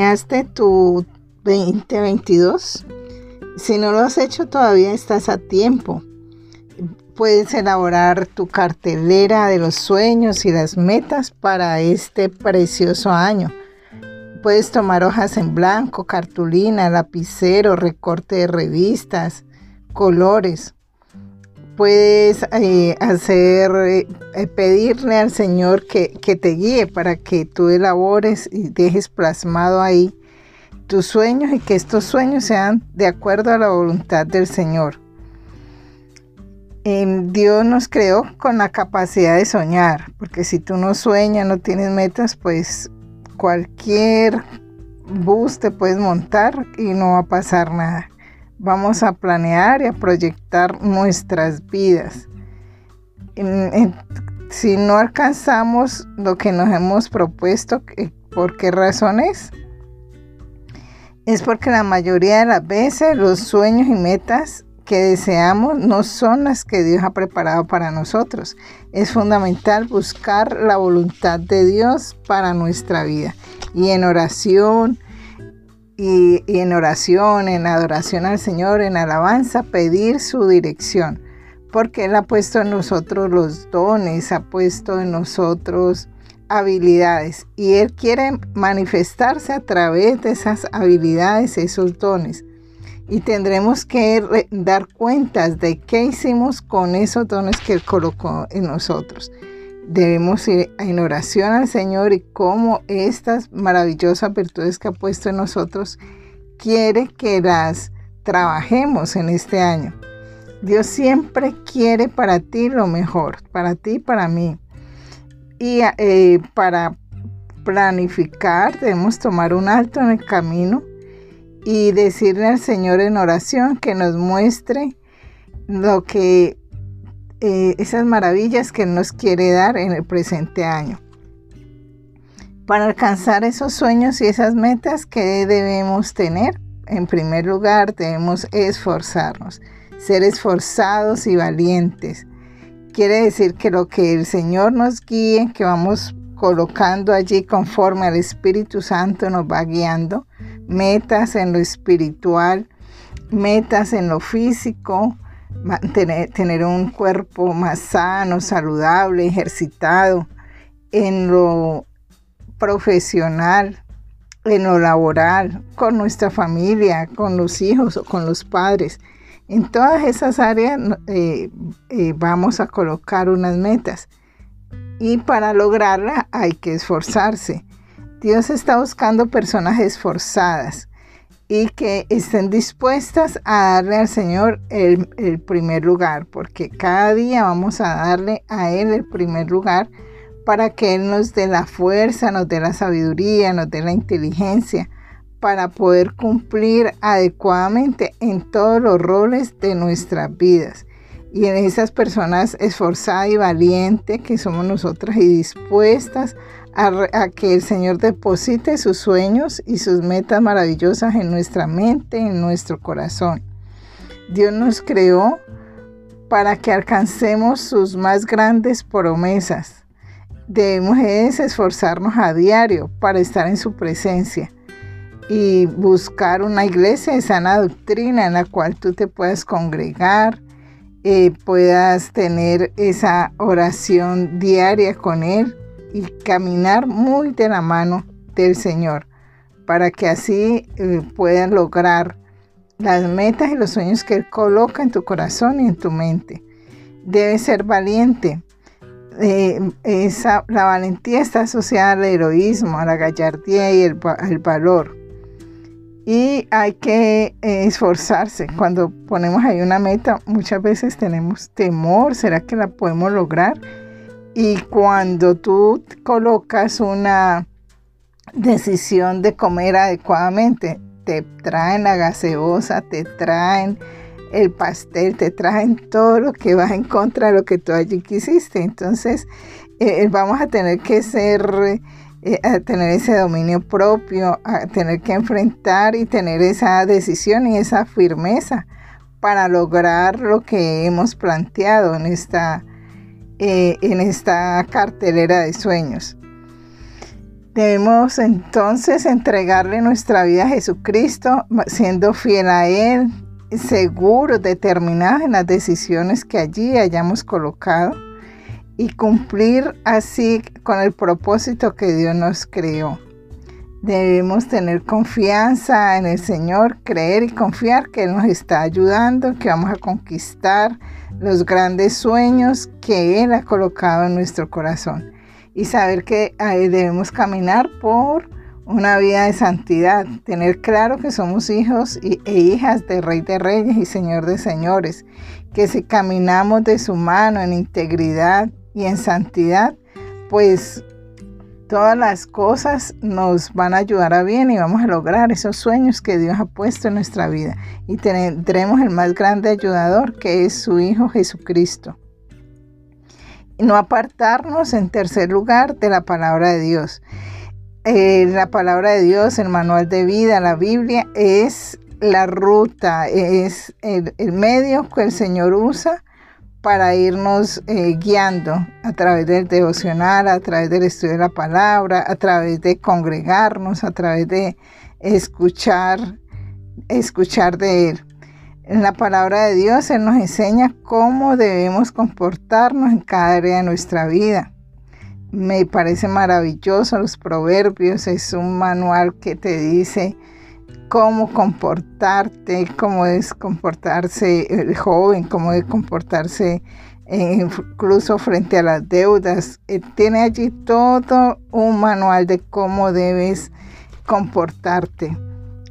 planeaste tu 2022? Si no lo has hecho todavía estás a tiempo. Puedes elaborar tu cartelera de los sueños y las metas para este precioso año. Puedes tomar hojas en blanco, cartulina, lapicero, recorte de revistas, colores. Puedes eh, hacer, eh, pedirle al Señor que, que te guíe para que tú elabores y dejes plasmado ahí tus sueños y que estos sueños sean de acuerdo a la voluntad del Señor. Dios nos creó con la capacidad de soñar, porque si tú no sueñas, no tienes metas, pues cualquier bus te puedes montar y no va a pasar nada. Vamos a planear y a proyectar nuestras vidas. si no alcanzamos lo que nos hemos propuesto, ¿por qué razones? es porque la mayoría de las veces los sueños y metas que deseamos no son las que Dios ha preparado para nosotros. Es fundamental buscar la voluntad de Dios para nuestra vida. Y en oración, y, en oración, en adoración al Señor, en alabanza, pedir su dirección. Porque Él ha puesto en nosotros los dones, ha puesto en nosotros habilidades y Él quiere manifestarse a través de esas habilidades, esos dones. Y tendremos que dar cuentas de qué hicimos con esos dones que Él colocó en nosotros. Debemos ir en oración al Señor y cómo estas maravillosas virtudes que ha puesto en nosotros quiere que las trabajemos en este año. Dios siempre quiere para ti lo mejor, para ti y para mí. Y eh, para planificar debemos tomar un alto en el camino y decirle al Señor en oración que nos muestre lo que eh, esas maravillas que nos quiere dar en el presente año. Para alcanzar esos sueños y esas metas que debemos tener, en primer lugar debemos esforzarnos, ser esforzados y valientes, Quiere decir que lo que el Señor nos guíe, que vamos colocando allí conforme al Espíritu Santo nos va guiando, metas en lo espiritual, metas en lo físico, tener, tener un cuerpo más sano, saludable, ejercitado, en lo profesional, en lo laboral, con nuestra familia, con los hijos o con los padres. En todas esas áreas eh, eh, vamos a colocar unas metas y para lograrla hay que esforzarse. Dios está buscando personas esforzadas y que estén dispuestas a darle al Señor el, primer lugar, porque cada día vamos a darle a Él el primer lugar para que Él nos dé la fuerza, nos dé la sabiduría, nos dé la inteligencia para poder cumplir adecuadamente en todos los roles de nuestras vidas. Y en esas personas esforzadas y valientes que somos nosotras y dispuestas a, que el Señor deposite sus sueños y sus metas maravillosas en nuestra mente, en nuestro corazón. Dios nos creó para que alcancemos sus más grandes promesas. Debemos esforzarnos a diario para estar en su presencia y buscar una iglesia de sana doctrina en la cual tú te puedas congregar, eh, puedas tener esa oración diaria con Él y caminar muy de la mano del Señor para que así eh, puedan lograr las metas y los sueños que Él coloca en tu corazón y en tu mente. Debes ser valiente. Eh, la valentía está asociada al heroísmo, a la gallardía y el valor y hay que eh, esforzarse. Cuando ponemos ahí una meta, muchas veces tenemos temor, ¿será que la podemos lograr? Y cuando tú colocas una decisión de comer adecuadamente, te traen la gaseosa, te traen el pastel, te traen todo lo que va en contra de lo que tú allí quisiste. Entonces, eh, vamos a tener que ser eh, a tener ese dominio propio, a tener que enfrentar y tener esa decisión y esa firmeza para lograr lo que hemos planteado en esta, eh, en esta cartelera de sueños. Debemos entonces entregarle nuestra vida a Jesucristo, siendo fiel a Él, seguros, determinados en las decisiones que allí hayamos colocado y cumplir así con el propósito que Dios nos creó. Debemos tener confianza en el Señor, creer y confiar que Él nos está ayudando, que vamos a conquistar los grandes sueños que Él ha colocado en nuestro corazón. Y saber que debemos caminar por una vida de santidad, tener claro que somos hijos e hijas de Rey de Reyes y Señor de Señores, que si caminamos de su mano en integridad y en santidad, pues todas las cosas nos van a ayudar a bien y vamos a lograr esos sueños que Dios ha puesto en nuestra vida. Y tendremos el más grande ayudador que es su Hijo Jesucristo. No apartarnos en tercer lugar de la palabra de Dios. Eh, la palabra de Dios, el manual de vida, la Biblia, es la ruta, es el medio que el Señor usa para irnos eh, guiando a través del devocional, a través del estudio de la palabra, a través de congregarnos, a través de escuchar, escuchar de Él. En la palabra de Dios Él nos enseña cómo debemos comportarnos en cada área de nuestra vida. Me parece maravilloso los proverbios, es un manual que te dice cómo comportarte, cómo es comportarse el joven, cómo es comportarse eh, incluso frente a las deudas. Eh, tiene allí todo un manual de cómo debes comportarte.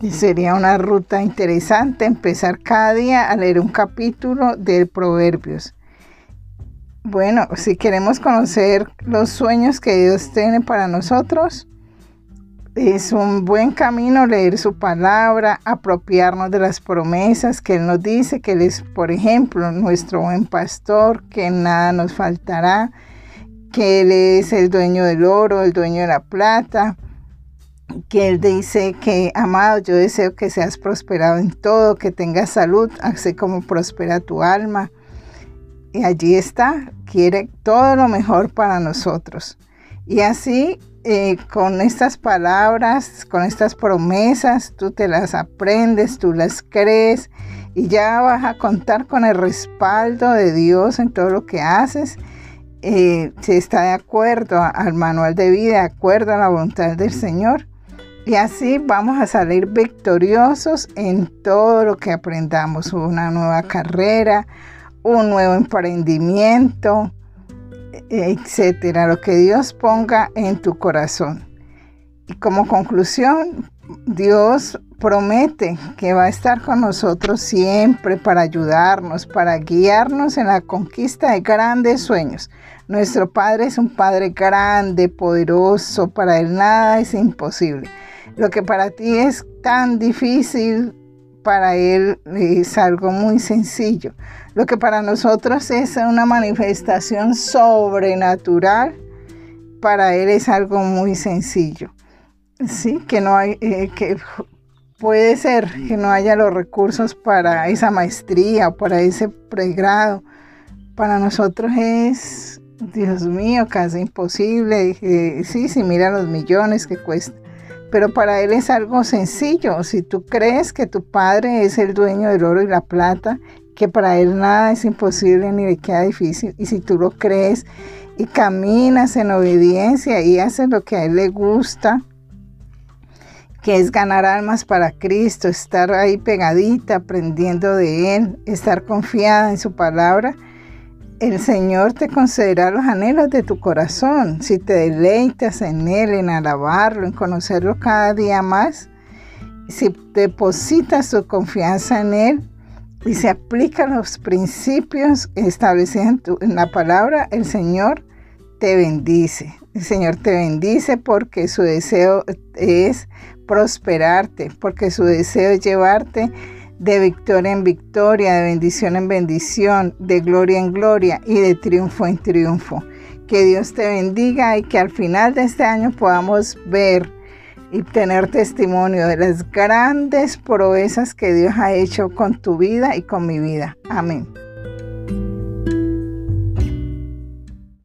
Y sería una ruta interesante empezar cada día a leer un capítulo de Proverbios. Bueno, si queremos conocer los sueños que Dios tiene para nosotros, es un buen camino leer su palabra, apropiarnos de las promesas que Él nos dice, que Él es, por ejemplo, nuestro buen pastor, que nada nos faltará, que Él es el dueño del oro, el dueño de la plata, que Él dice que, amado, yo deseo que seas prosperado en todo, que tengas salud, así como prospera tu alma. Y allí está, quiere todo lo mejor para nosotros. Y así eh, con estas palabras, con estas promesas, tú te las aprendes, tú las crees y ya vas a contar con el respaldo de Dios en todo lo que haces. Eh, si está de acuerdo al manual de vida, de acuerdo a la voluntad del Señor. Y así vamos a salir victoriosos en todo lo que aprendamos, una nueva carrera, un nuevo emprendimiento, etcétera, lo que Dios ponga en tu corazón. Y como conclusión, Dios promete que va a estar con nosotros siempre para ayudarnos, para guiarnos en la conquista de grandes sueños. Nuestro Padre es un Padre grande, poderoso, para Él nada es imposible. Lo que para ti es tan difícil, para Él es algo muy sencillo. Lo que para nosotros es una manifestación sobrenatural, para Él es algo muy sencillo. Sí, que no hay, eh, que puede ser que no haya los recursos para esa maestría para ese pregrado. Para nosotros es, Dios mío, casi imposible. Eh, sí, si mira los millones que cuesta pero para él es algo sencillo. Si tú crees que tu padre es el dueño del oro y la plata, que para él nada es imposible ni le queda difícil, y si tú lo crees y caminas en obediencia y haces lo que a él le gusta, que es ganar almas para Cristo, estar ahí pegadita, aprendiendo de Él, estar confiada en su palabra, el Señor te concederá los anhelos de tu corazón. Si te deleitas en Él, en alabarlo, en conocerlo cada día más, si depositas tu confianza en Él y se aplican los principios establecidos en, la palabra, el Señor te bendice. El Señor te bendice porque su deseo es prosperarte, porque su deseo es llevarte de victoria en victoria, de bendición en bendición, de gloria en gloria y de triunfo en triunfo. Que Dios te bendiga y que al final de este año podamos ver y tener testimonio de las grandes proezas que Dios ha hecho con tu vida y con mi vida. Amén.